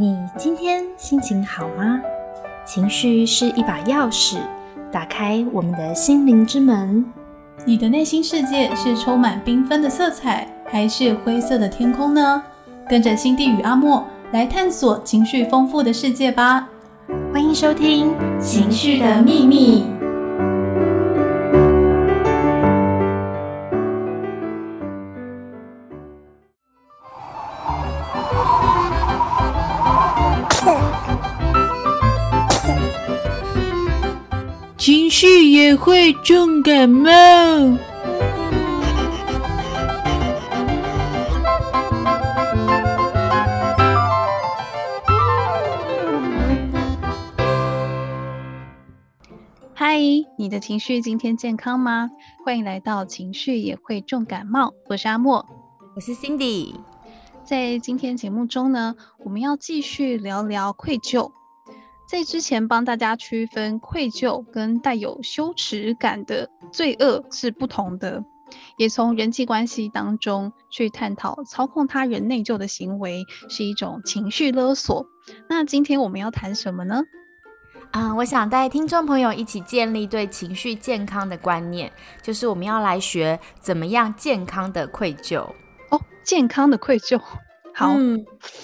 你今天心情好吗？情绪是一把钥匙，打开我们的心灵之门。你的内心世界是充满缤纷的色彩，还是灰色的天空呢？跟着心地与阿莫来探索情绪丰富的世界吧！欢迎收听《情绪的秘密》。会重感冒。嗨，你的情绪今天健康吗？欢迎来到情绪也会重感冒，我是阿莫，我是 Cindy。在今天节目中呢，我们要继续聊聊愧疚。在之前帮大家区分愧疚跟带有羞耻感的罪恶是不同的，也从人际关系当中去探讨操控他人内疚的行为是一种情绪勒索。那今天我们要谈什么呢？啊，我想带听众朋友一起建立对情绪健康的观念，就是我们要来学怎么样健康的愧疚哦，健康的愧疚。好，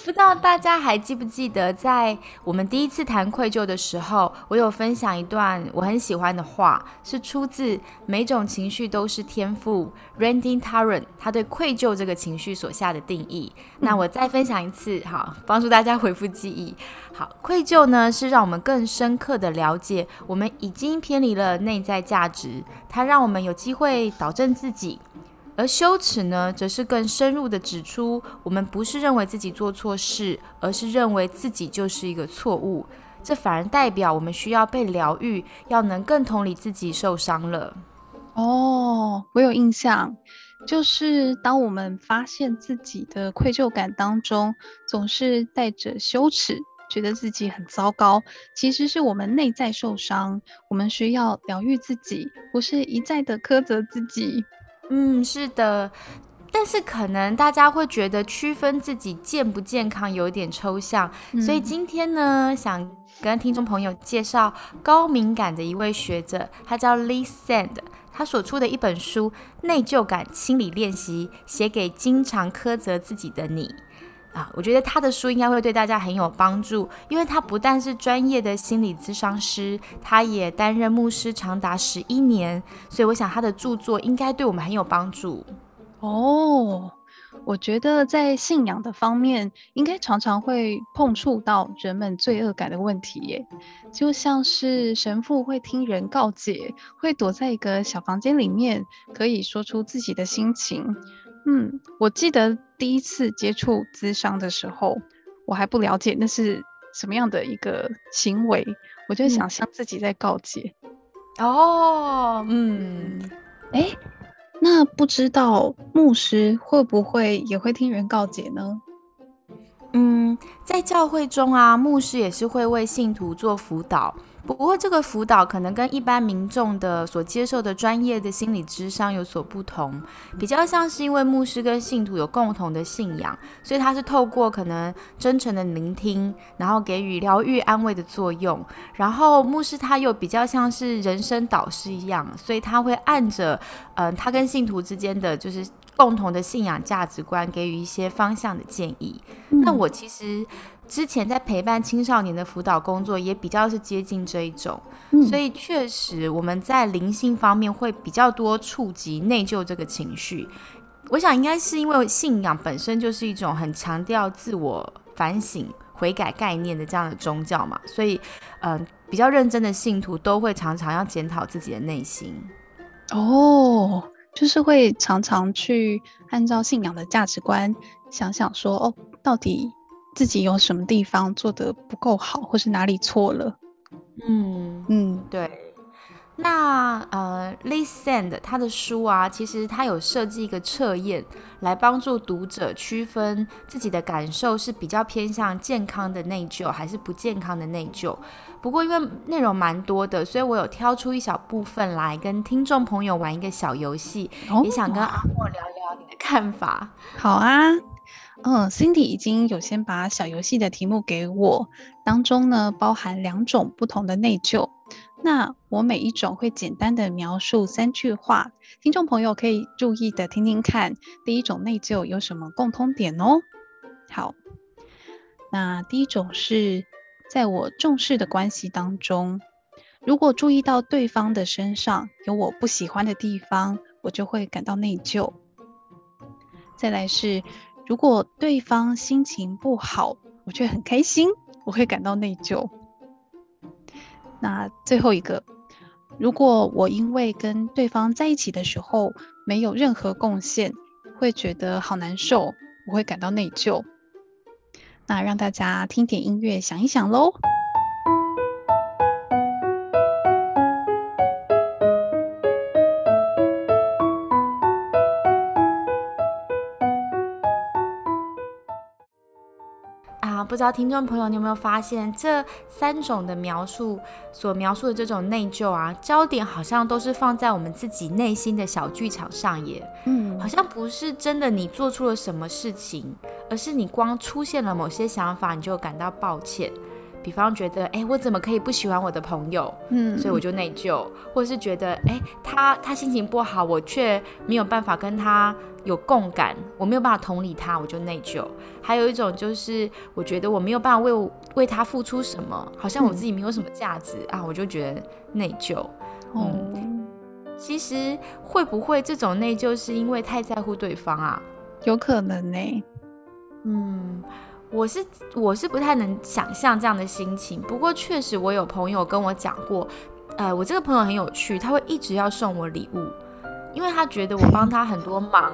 不知道大家还记不记得，在我们第一次谈愧疚的时候，我有分享一段我很喜欢的话，是出自《每种情绪都是天赋》Randy Taran 他对愧疚这个情绪所下的定义。那我再分享一次，好，帮助大家回复记忆。好，愧疚呢是让我们更深刻的了解我们已经偏离了内在价值，它让我们有机会导正自己。而羞耻呢，则是更深入的指出，我们不是认为自己做错事，而是认为自己就是一个错误。这反而代表我们需要被疗愈，要能更同理自己受伤了。哦，我有印象，就是当我们发现自己的愧疚感当中，总是带着羞耻，觉得自己很糟糕，其实是我们内在受伤，我们需要疗愈自己，不是一再的苛责自己。嗯，是的，但是可能大家会觉得区分自己健不健康有点抽象，所以今天呢，想跟听众朋友介绍高敏感的一位学者，他叫 Lee Sand，他所出的一本书《内疚感清理练习》，写给经常苛责自己的你。啊，我觉得他的书应该会对大家很有帮助，因为他不但是专业的心理咨商师，他也担任牧师长达十一年，所以我想他的著作应该对我们很有帮助。哦，我觉得在信仰的方面，应该常常会碰触到人们罪恶感的问题耶，就像是神父会听人告解，会躲在一个小房间里面，可以说出自己的心情。嗯，我记得第一次接触咨商的时候，我还不了解那是什么样的一个行为，我就想象自己在告诫。哦，嗯，哎，那不知道牧师会不会也会听人告解呢？嗯，在教会中啊，牧师也是会为信徒做辅导。不过，这个辅导可能跟一般民众的所接受的专业的心理智商有所不同，比较像是因为牧师跟信徒有共同的信仰，所以他是透过可能真诚的聆听，然后给予疗愈安慰的作用。然后牧师他又比较像是人生导师一样，所以他会按着嗯他跟信徒之间的就是共同的信仰价值观，给予一些方向的建议。那我其实。之前在陪伴青少年的辅导工作，也比较是接近这一种，所以确实我们在灵性方面会比较多触及内疚这个情绪。我想应该是因为信仰本身就是一种很强调自我反省、悔改概念的这样的宗教嘛，所以嗯，比较认真的信徒都会常常要检讨自己的内心。哦，就是会常常去按照信仰的价值观想想说，哦，到底。自己有什么地方做的不够好，或是哪里错了？嗯嗯，对。那呃，Listen 他的书啊，其实他有设计一个测验，来帮助读者区分自己的感受是比较偏向健康的内疚，还是不健康的内疚。不过因为内容蛮多的，所以我有挑出一小部分来跟听众朋友玩一个小游戏，也想跟阿莫聊聊你的看法。好啊。嗯，Cindy 已经有先把小游戏的题目给我，当中呢包含两种不同的内疚。那我每一种会简单的描述三句话，听众朋友可以注意的听听看，第一种内疚有什么共通点哦。好，那第一种是在我重视的关系当中，如果注意到对方的身上有我不喜欢的地方，我就会感到内疚。再来是，如果对方心情不好，我却很开心，我会感到内疚。那最后一个，如果我因为跟对方在一起的时候没有任何贡献，会觉得好难受，我会感到内疚。那让大家听点音乐，想一想喽。不知道听众朋友，你有没有发现这三种的描述所描述的这种内疚啊，焦点好像都是放在我们自己内心的小剧场上耶。嗯，好像不是真的你做出了什么事情，而是你光出现了某些想法，你就感到抱歉。比方觉得，哎，我怎么可以不喜欢我的朋友？嗯，所以我就内疚，或者是觉得，哎，他他心情不好，我却没有办法跟他有共感，我没有办法同理他，我就内疚。还有一种就是，我觉得我没有办法为为他付出什么，好像我自己没有什么价值啊，我就觉得内疚。嗯，其实会不会这种内疚是因为太在乎对方啊？有可能呢。嗯。我是我是不太能想象这样的心情，不过确实我有朋友跟我讲过，呃，我这个朋友很有趣，他会一直要送我礼物。因为他觉得我帮他很多忙，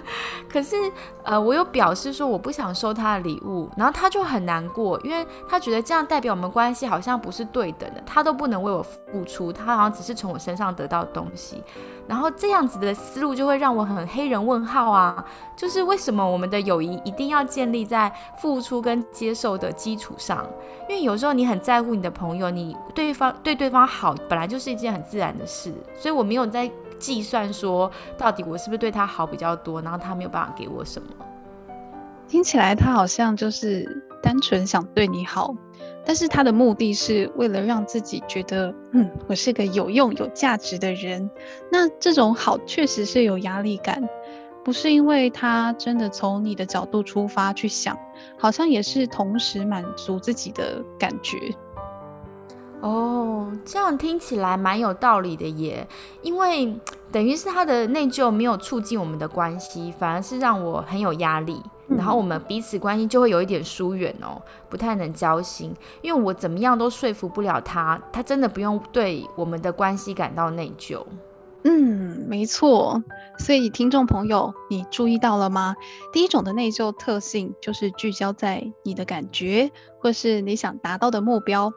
可是呃，我有表示说我不想收他的礼物，然后他就很难过，因为他觉得这样代表我们关系好像不是对等的，他都不能为我付出，他好像只是从我身上得到东西，然后这样子的思路就会让我很黑人问号啊，就是为什么我们的友谊一定要建立在付出跟接受的基础上？因为有时候你很在乎你的朋友，你对方对对方好本来就是一件很自然的事，所以我没有在。计算说，到底我是不是对他好比较多，然后他没有办法给我什么？听起来他好像就是单纯想对你好，但是他的目的是为了让自己觉得，嗯，我是个有用、有价值的人。那这种好确实是有压力感，不是因为他真的从你的角度出发去想，好像也是同时满足自己的感觉。哦，这样听起来蛮有道理的耶，因为 等于是他的内疚没有促进我们的关系，反而是让我很有压力，然后我们彼此关系就会有一点疏远哦，不太能交心，因为我怎么样都说服不了他，他真的不用对我们的关系感到内疚。嗯，没错，所以听众朋友，你注意到了吗？第一种的内疚特性就是聚焦在你的感觉，或是你想达到的目标。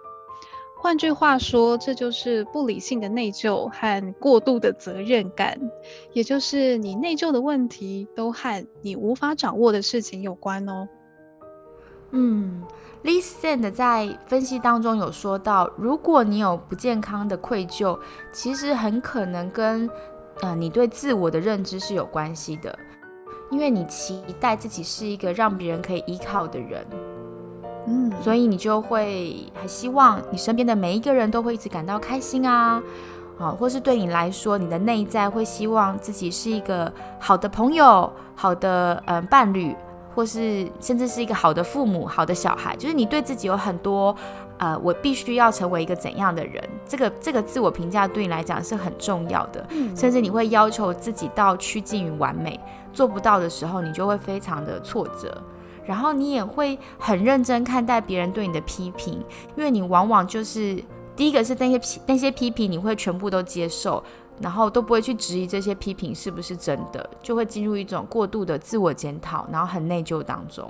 换句话说，这就是不理性的内疚和过度的责任感，也就是你内疚的问题都和你无法掌握的事情有关哦。嗯，Lisaend 在分析当中有说到，如果你有不健康的愧疚，其实很可能跟呃你对自我的认知是有关系的，因为你期待自己是一个让别人可以依靠的人。嗯，所以你就会很希望你身边的每一个人都会一直感到开心啊，啊，或是对你来说，你的内在会希望自己是一个好的朋友、好的嗯伴侣，或是甚至是一个好的父母、好的小孩，就是你对自己有很多呃，我必须要成为一个怎样的人，这个这个自我评价对你来讲是很重要的，甚至你会要求自己到趋近于完美，做不到的时候，你就会非常的挫折。然后你也会很认真看待别人对你的批评，因为你往往就是第一个是那些批那些批评你会全部都接受，然后都不会去质疑这些批评是不是真的，就会进入一种过度的自我检讨，然后很内疚当中。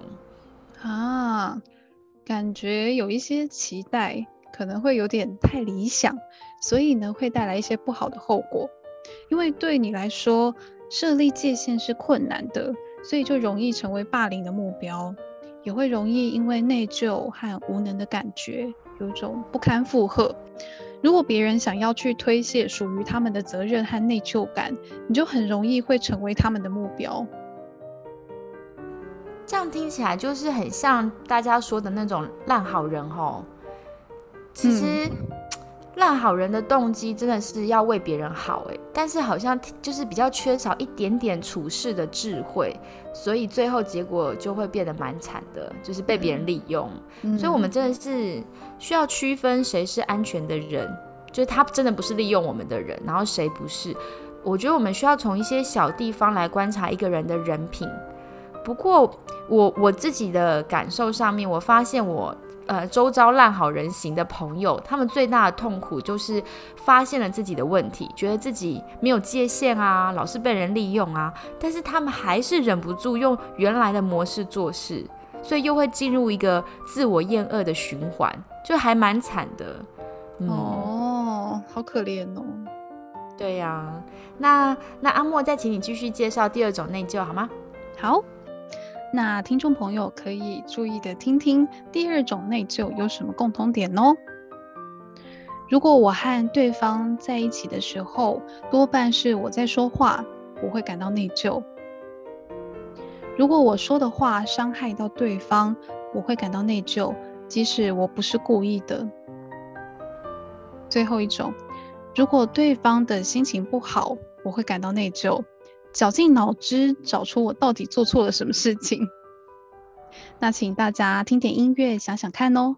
啊，感觉有一些期待可能会有点太理想，所以呢会带来一些不好的后果，因为对你来说设立界限是困难的。所以就容易成为霸凌的目标，也会容易因为内疚和无能的感觉，有种不堪负荷。如果别人想要去推卸属于他们的责任和内疚感，你就很容易会成为他们的目标。这样听起来就是很像大家说的那种烂好人哦。其实。烂好人的动机真的是要为别人好诶，但是好像就是比较缺少一点点处事的智慧，所以最后结果就会变得蛮惨的，就是被别人利用。所以，我们真的是需要区分谁是安全的人，就是他真的不是利用我们的人，然后谁不是。我觉得我们需要从一些小地方来观察一个人的人品。不过，我我自己的感受上面，我发现我。呃，周遭烂好人型的朋友，他们最大的痛苦就是发现了自己的问题，觉得自己没有界限啊，老是被人利用啊，但是他们还是忍不住用原来的模式做事，所以又会进入一个自我厌恶的循环，就还蛮惨的。哦，好可怜哦。对呀，那那阿莫再请你继续介绍第二种内疚好吗？好。那听众朋友可以注意的听听，第二种内疚有什么共同点哦？如果我和对方在一起的时候，多半是我在说话，我会感到内疚。如果我说的话伤害到对方，我会感到内疚，即使我不是故意的。最后一种，如果对方的心情不好，我会感到内疚。绞尽脑汁找出我到底做错了什么事情，那请大家听点音乐想想看哦。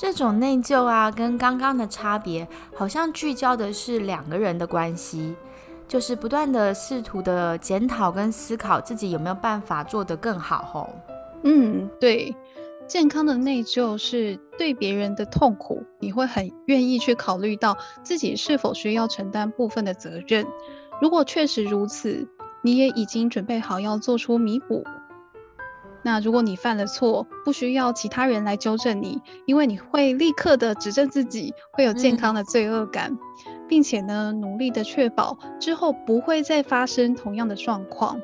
这种内疚啊，跟刚刚的差别，好像聚焦的是两个人的关系，就是不断的试图的检讨跟思考自己有没有办法做得更好。吼，嗯，对，健康的内疚是对别人的痛苦，你会很愿意去考虑到自己是否需要承担部分的责任。如果确实如此，你也已经准备好要做出弥补。那如果你犯了错，不需要其他人来纠正你，因为你会立刻的指正自己，会有健康的罪恶感，并且呢，努力的确保之后不会再发生同样的状况。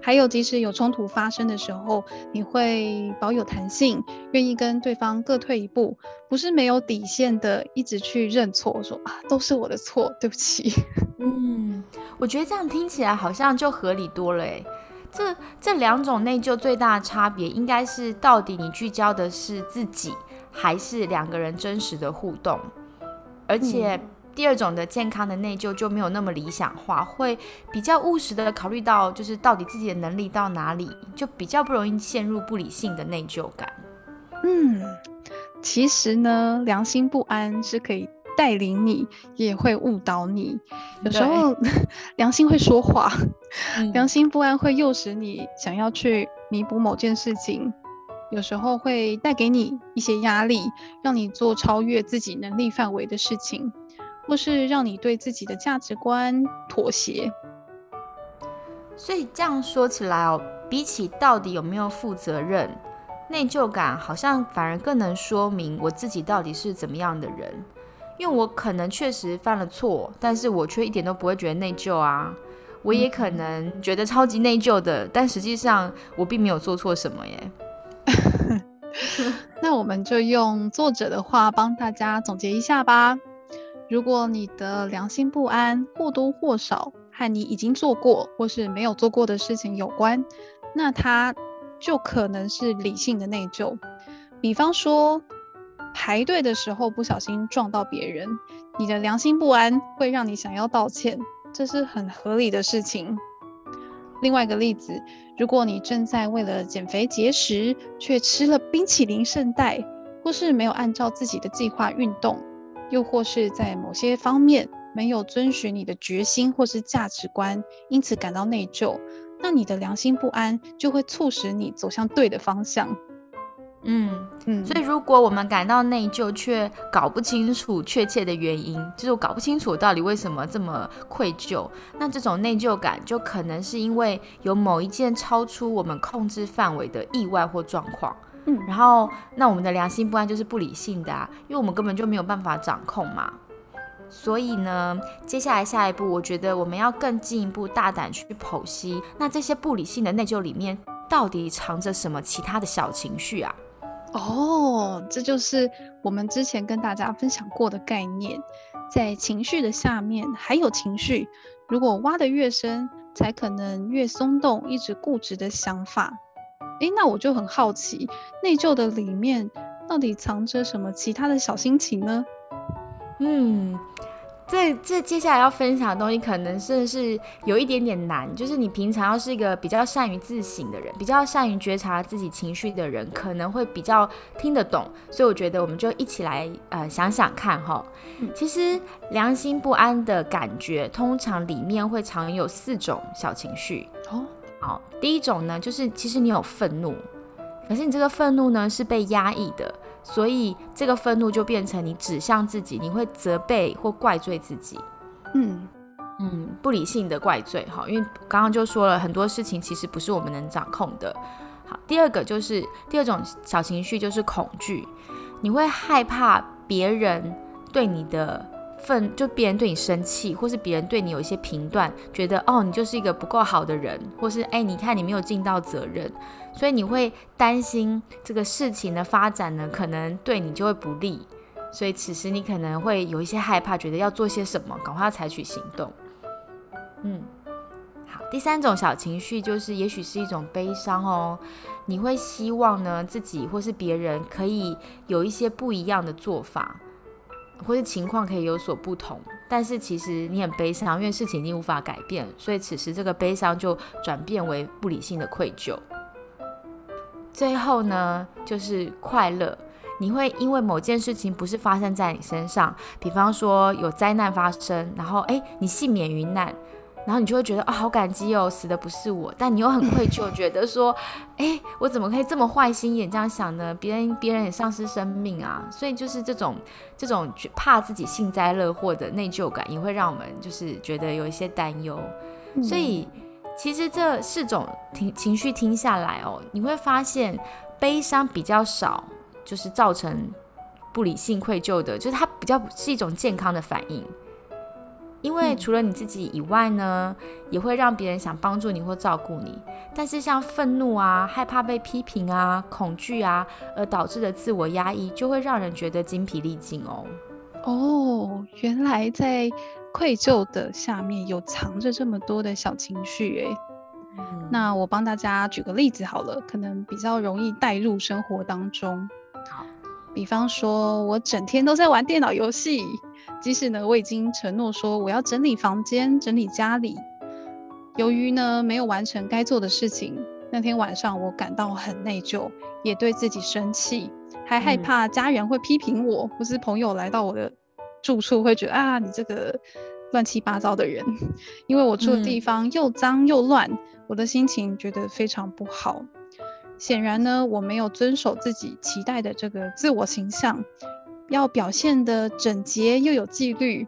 还有，即使有冲突发生的时候，你会保有弹性，愿意跟对方各退一步，不是没有底线的一直去认错，说啊都是我的错，对不起。嗯，我觉得这样听起来好像就合理多了诶。这这两种内疚最大的差别，应该是到底你聚焦的是自己，还是两个人真实的互动？而且第二种的健康的内疚就没有那么理想化，会比较务实的考虑到，就是到底自己的能力到哪里，就比较不容易陷入不理性的内疚感。嗯，其实呢，良心不安是可以。带领你也会误导你，有时候 良心会说话，良心不安会诱使你想要去弥补某件事情，有时候会带给你一些压力，让你做超越自己能力范围的事情，或是让你对自己的价值观妥协。所以这样说起来哦，比起到底有没有负责任，内疚感好像反而更能说明我自己到底是怎么样的人。因为我可能确实犯了错，但是我却一点都不会觉得内疚啊。我也可能觉得超级内疚的，但实际上我并没有做错什么耶。那我们就用作者的话帮大家总结一下吧。如果你的良心不安或多或少和你已经做过或是没有做过的事情有关，那它就可能是理性的内疚。比方说。排队的时候不小心撞到别人，你的良心不安会让你想要道歉，这是很合理的事情。另外一个例子，如果你正在为了减肥节食，却吃了冰淇淋圣代，或是没有按照自己的计划运动，又或是在某些方面没有遵循你的决心或是价值观，因此感到内疚，那你的良心不安就会促使你走向对的方向。嗯嗯，所以如果我们感到内疚，却搞不清楚确切的原因，就是我搞不清楚到底为什么这么愧疚，那这种内疚感就可能是因为有某一件超出我们控制范围的意外或状况。嗯，然后那我们的良心不安就是不理性的啊，因为我们根本就没有办法掌控嘛。所以呢，接下来下一步，我觉得我们要更进一步大胆去剖析，那这些不理性的内疚里面到底藏着什么其他的小情绪啊？哦，这就是我们之前跟大家分享过的概念，在情绪的下面还有情绪，如果挖得越深，才可能越松动一直固执的想法。诶，那我就很好奇，内疚的里面到底藏着什么其他的小心情呢？嗯。这这接下来要分享的东西，可能是是有一点点难。就是你平常要是一个比较善于自省的人，比较善于觉察自己情绪的人，可能会比较听得懂。所以我觉得我们就一起来呃想想看哈。其实良心不安的感觉，通常里面会常有四种小情绪哦。好，第一种呢，就是其实你有愤怒，可是你这个愤怒呢是被压抑的。所以这个愤怒就变成你指向自己，你会责备或怪罪自己，嗯嗯，不理性的怪罪哈。因为刚刚就说了很多事情其实不是我们能掌控的。好，第二个就是第二种小情绪就是恐惧，你会害怕别人对你的愤，就别人对你生气，或是别人对你有一些评断，觉得哦你就是一个不够好的人，或是哎你看你没有尽到责任。所以你会担心这个事情的发展呢，可能对你就会不利。所以此时你可能会有一些害怕，觉得要做些什么，赶快采取行动。嗯，好。第三种小情绪就是，也许是一种悲伤哦。你会希望呢自己或是别人可以有一些不一样的做法，或是情况可以有所不同。但是其实你很悲伤，因为事情已经无法改变，所以此时这个悲伤就转变为不理性的愧疚。最后呢，就是快乐。你会因为某件事情不是发生在你身上，比方说有灾难发生，然后哎，你幸免于难，然后你就会觉得啊，好感激哦，死的不是我。但你又很愧疚，觉得说，哎，我怎么可以这么坏心眼这样想呢？别人别人也丧失生命啊，所以就是这种这种怕自己幸灾乐祸的内疚感，也会让我们就是觉得有一些担忧，所以。其实这四种情情绪听下来哦，你会发现悲伤比较少，就是造成不理性愧疚的，就是它比较是一种健康的反应。因为除了你自己以外呢，也会让别人想帮助你或照顾你。但是像愤怒啊、害怕被批评啊、恐惧啊，而导致的自我压抑，就会让人觉得精疲力尽哦。哦，原来在。愧疚的下面有藏着这么多的小情绪，诶。那我帮大家举个例子好了，可能比较容易带入生活当中。好，比方说我整天都在玩电脑游戏，即使呢我已经承诺说我要整理房间、整理家里，由于呢没有完成该做的事情，那天晚上我感到很内疚，也对自己生气，还害怕家人会批评我，或是朋友来到我的。住处会觉得啊，你这个乱七八糟的人，因为我住的地方又脏又乱，我的心情觉得非常不好。显然呢，我没有遵守自己期待的这个自我形象，要表现的整洁又有纪律。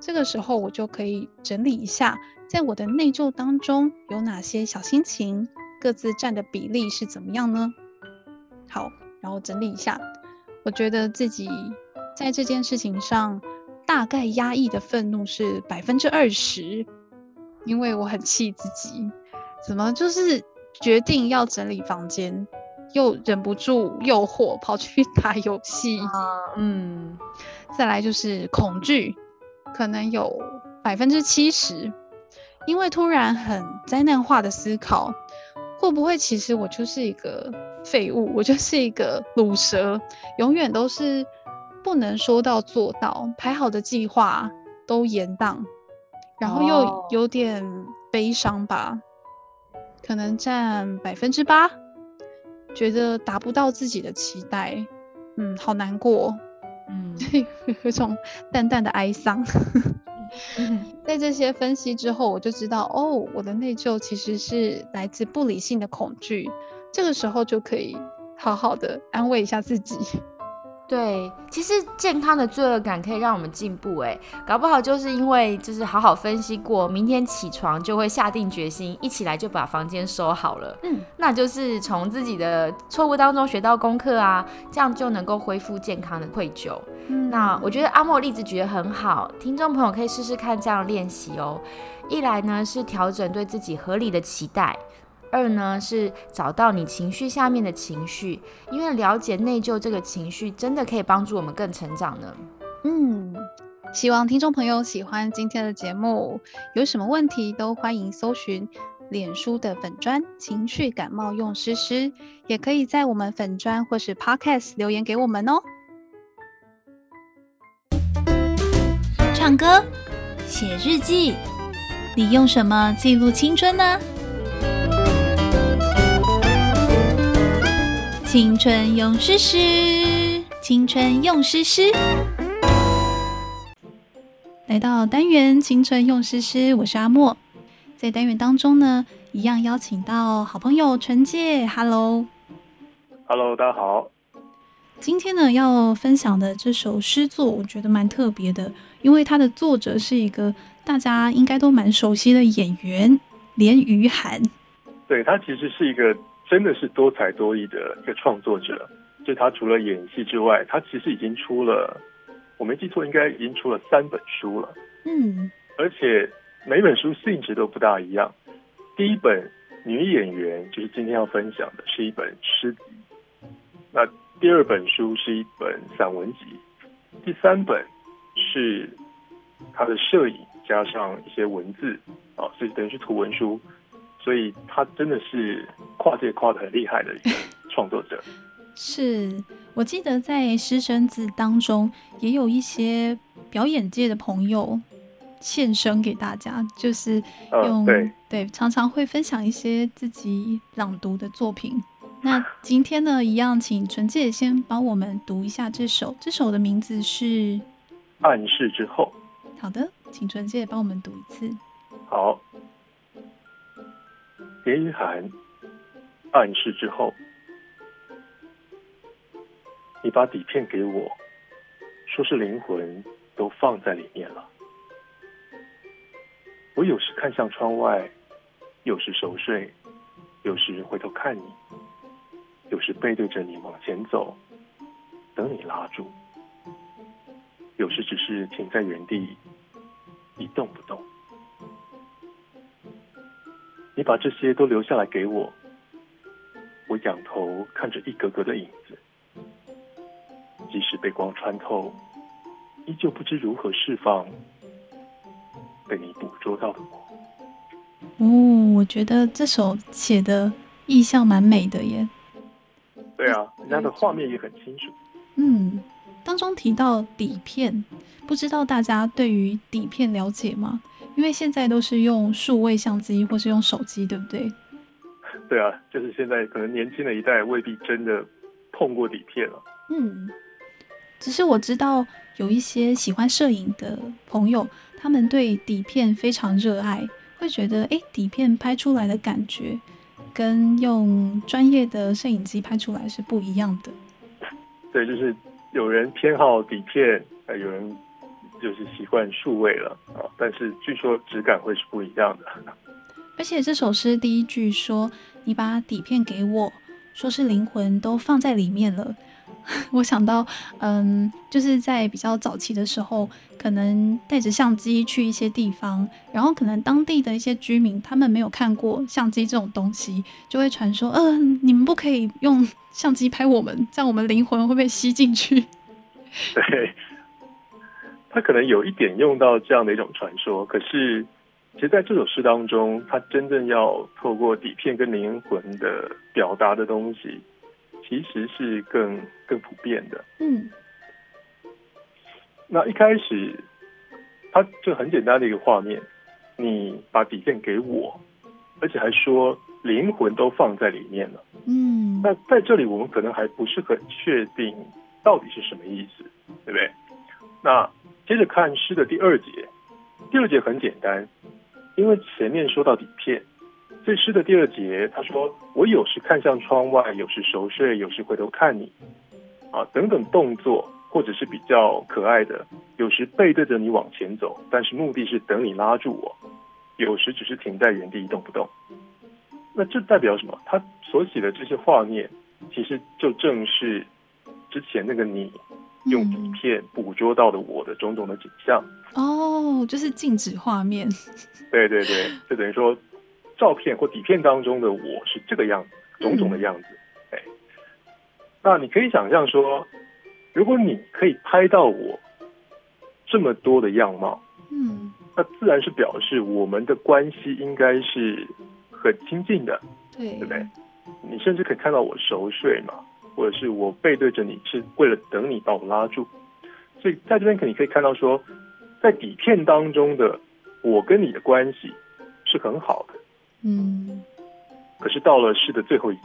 这个时候，我就可以整理一下，在我的内疚当中有哪些小心情，各自占的比例是怎么样呢？好，然后整理一下，我觉得自己。在这件事情上，大概压抑的愤怒是百分之二十，因为我很气自己，怎么就是决定要整理房间，又忍不住诱惑跑去 打游戏啊，嗯，再来就是恐惧，可能有百分之七十，因为突然很灾难化的思考，会不会其实我就是一个废物，我就是一个 卤蛇，永远都是。不能说到做到，排好的计划都延宕，然后又有点悲伤吧，可能占百分之八，觉得达不到自己的期待，嗯，好难过，嗯，有种淡淡的哀伤。在这些分析之后，我就知道，哦，我的内疚其实是来自不理性的恐惧，这个时候就可以好好的安慰一下自己。对，其实健康的罪恶感可以让我们进步，哎，搞不好就是因为就是好好分析过，明天起床就会下定决心，一起来就把房间收好了。嗯，那就是从自己的错误当中学到功课啊，这样就能够恢复健康的愧疚。嗯，那我觉得阿莫例子举得很好，听众朋友可以试试看这样练习哦。一来呢是调整对自己合理的期待。二呢是找到你情绪下面的情绪，因为了解内疚这个情绪，真的可以帮助我们更成长呢。嗯，希望听众朋友喜欢今天的节目，有什么问题都欢迎搜寻脸书的粉砖情绪感冒用诗诗，也可以在我们粉砖或是 Podcast 留言给我们哦。唱歌、写日记，你用什么记录青春呢？青春用诗诗，青春用诗诗。来到单元青春用诗诗，我是阿莫。在单元当中呢，一样邀请到好朋友纯介，Hello，Hello，大家好。今天呢，要分享的这首诗作，我觉得蛮特别的，因为它的作者是一个大家应该都蛮熟悉的演员连于涵。对他其实是一个。真的是多才多艺的一个创作者，就他除了演戏之外，他其实已经出了，我没记错，应该已经出了三本书了。嗯，而且每本书性质都不大一样。第一本女演员就是今天要分享的，是一本诗集。那第二本书是一本散文集，第三本是他的摄影加上一些文字，啊，所以等于是图文书。所以他真的是跨界跨的很厉害的一个创作者。是我记得在师生子当中也有一些表演界的朋友献身给大家，就是用对常常会分享一些自己朗读的作品。那今天呢，一样请纯介先帮我们读一下这首，这首的名字是《暗示之后》。好的，请纯介帮我们读一次。好。连雨涵暗示之后，你把底片给我，说是灵魂都放在里面了。我有时看向窗外，有时熟睡，有时回头看你，有时背对着你往前走，等你拉住，有时只是停在原地一动不动。你把这些都留下来给我，我仰头看着一格格的影子，即使被光穿透，依旧不知如何释放被你捕捉到的我。哦，我觉得这首写的意象蛮美的耶。对啊，人家的画面也很清楚。嗯，当中提到底片，不知道大家对于底片了解吗？因为现在都是用数位相机或是用手机，对不对？对啊，就是现在可能年轻的一代未必真的碰过底片了。嗯，只是我知道有一些喜欢摄影的朋友，他们对底片非常热爱，会觉得哎，底片拍出来的感觉跟用专业的摄影机拍出来是不一样的。对，就是有人偏好底片，呃，有人。就是习惯数位了啊，但是据说质感会是不一样的。而且这首诗第一句说：“你把底片给我，说是灵魂都放在里面了。”我想到，嗯，就是在比较早期的时候，可能带着相机去一些地方，然后可能当地的一些居民他们没有看过相机这种东西，就会传说：“嗯，你们不可以用相机拍我们，这样我们灵魂会被吸进去。”对。他可能有一点用到这样的一种传说，可是，其实在这首诗当中，他真正要透过底片跟灵魂的表达的东西，其实是更更普遍的。嗯，那一开始，他就很简单的一个画面，你把底片给我，而且还说灵魂都放在里面了。嗯，那在这里我们可能还不是很确定到底是什么意思，对不对？那。接着看诗的第二节，第二节很简单，因为前面说到底片，所以诗的第二节他说：“我有时看向窗外，有时熟睡，有时回头看你，啊等等动作，或者是比较可爱的，有时背对着你往前走，但是目的是等你拉住我；有时只是停在原地一动不动。那这代表什么？他所写的这些画面，其实就正是之前那个你用底片捕捉到的我的种种的景象。哦，就是静止画面。对对对，就等于说，照片或底片当中的我是这个样子，种种的样子。哎，那你可以想象说，如果你可以拍到我这么多的样貌，嗯，那自然是表示我们的关系应该是。很亲近的，对对不对？你甚至可以看到我熟睡嘛，或者是我背对着你，是为了等你把我拉住。所以在这边可你可以看到说，在底片当中的我跟你的关系是很好的，嗯。可是到了诗的最后一句，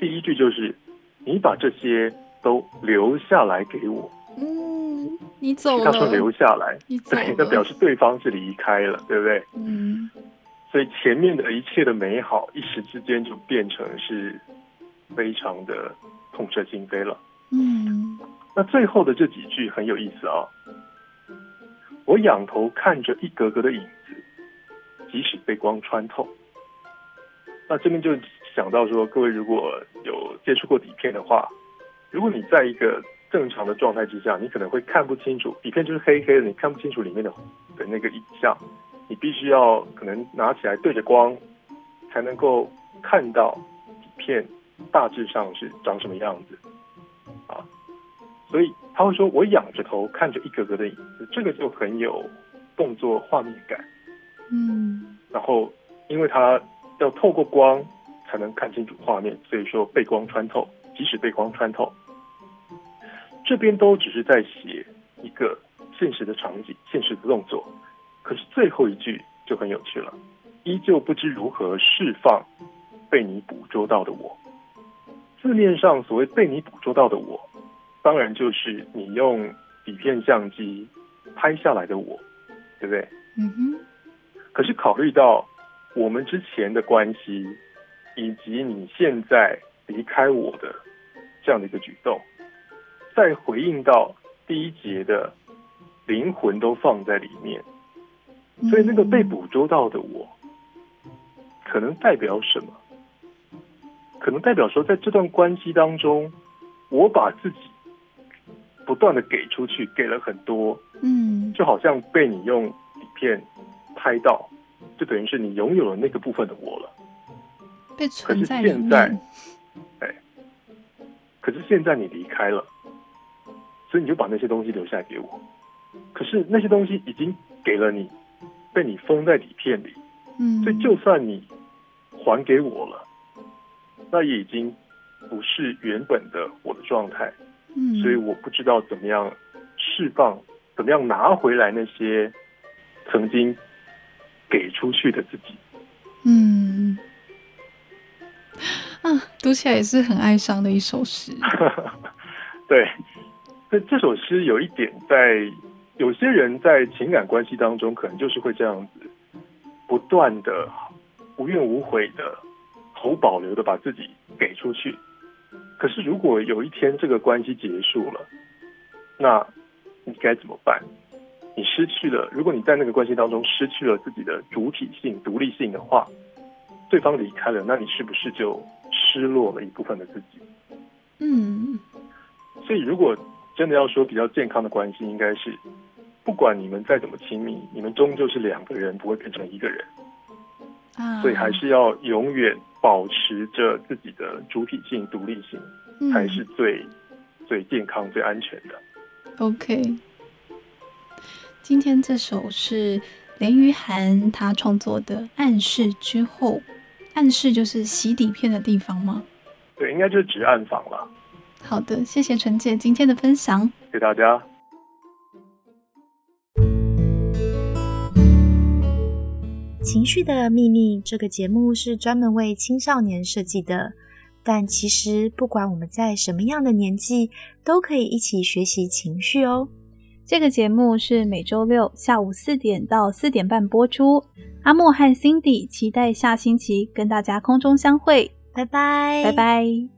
第一句就是你把这些都留下来给我，嗯，你走了。他说留下来，对，那表示对方是离开了，对不对？嗯。所以前面的一切的美好，一时之间就变成是非常的痛彻心扉了。嗯，那最后的这几句很有意思啊。我仰头看着一格格的影子，即使被光穿透。那这边就想到说，各位如果有接触过底片的话，如果你在一个正常的状态之下，你可能会看不清楚底片就是黑黑的，你看不清楚里面的的那个影像。你必须要可能拿起来对着光，才能够看到底片大致上是长什么样子啊。所以他会说：“我仰着头看着一格格的影子，这个就很有动作画面感。”嗯。然后，因为他要透过光才能看清楚画面，所以说被光穿透，即使被光穿透，这边都只是在写一个现实的场景、现实的动作。可是最后一句就很有趣了，依旧不知如何释放被你捕捉到的我。字面上所谓被你捕捉到的我，当然就是你用底片相机拍下来的我，对不对？嗯哼。可是考虑到我们之前的关系，以及你现在离开我的这样的一个举动，再回应到第一节的灵魂都放在里面。所以那个被捕捉到的我，可能代表什么？可能代表说，在这段关系当中，我把自己不断的给出去，给了很多，嗯，就好像被你用底片拍到，就等于是你拥有了那个部分的我了。被存在现在，哎，可是现在你离开了，所以你就把那些东西留下来给我。可是那些东西已经给了你。被你封在底片里，嗯，所以就算你还给我了，那也已经不是原本的我的状态，嗯，所以我不知道怎么样释放，怎么样拿回来那些曾经给出去的自己，嗯，啊，读起来也是很哀伤的一首诗，对，这这首诗有一点在。有些人在情感关系当中，可能就是会这样子，不断的无怨无悔的、毫无保留的把自己给出去。可是，如果有一天这个关系结束了，那你该怎么办？你失去了，如果你在那个关系当中失去了自己的主体性、独立性的话，对方离开了，那你是不是就失落了一部分的自己？嗯。所以，如果真的要说比较健康的关系，应该是。不管你们再怎么亲密，你们终究是两个人，不会变成一个人。啊，所以还是要永远保持着自己的主体性、独立性，才是最最健康、最安全的。OK，今天这首是林于涵他创作的《暗示之后》，暗示就是洗底片的地方吗？对，应该就是指暗房了。好的，谢谢陈姐今天的分享，谢谢大家。情绪的秘密这个节目是专门为青少年设计的，但其实不管我们在什么样的年纪，都可以一起学习情绪哦。这个节目是每周六下午四点到四点半播出。阿莫和 Cindy 期待下星期跟大家空中相会，拜拜，拜拜。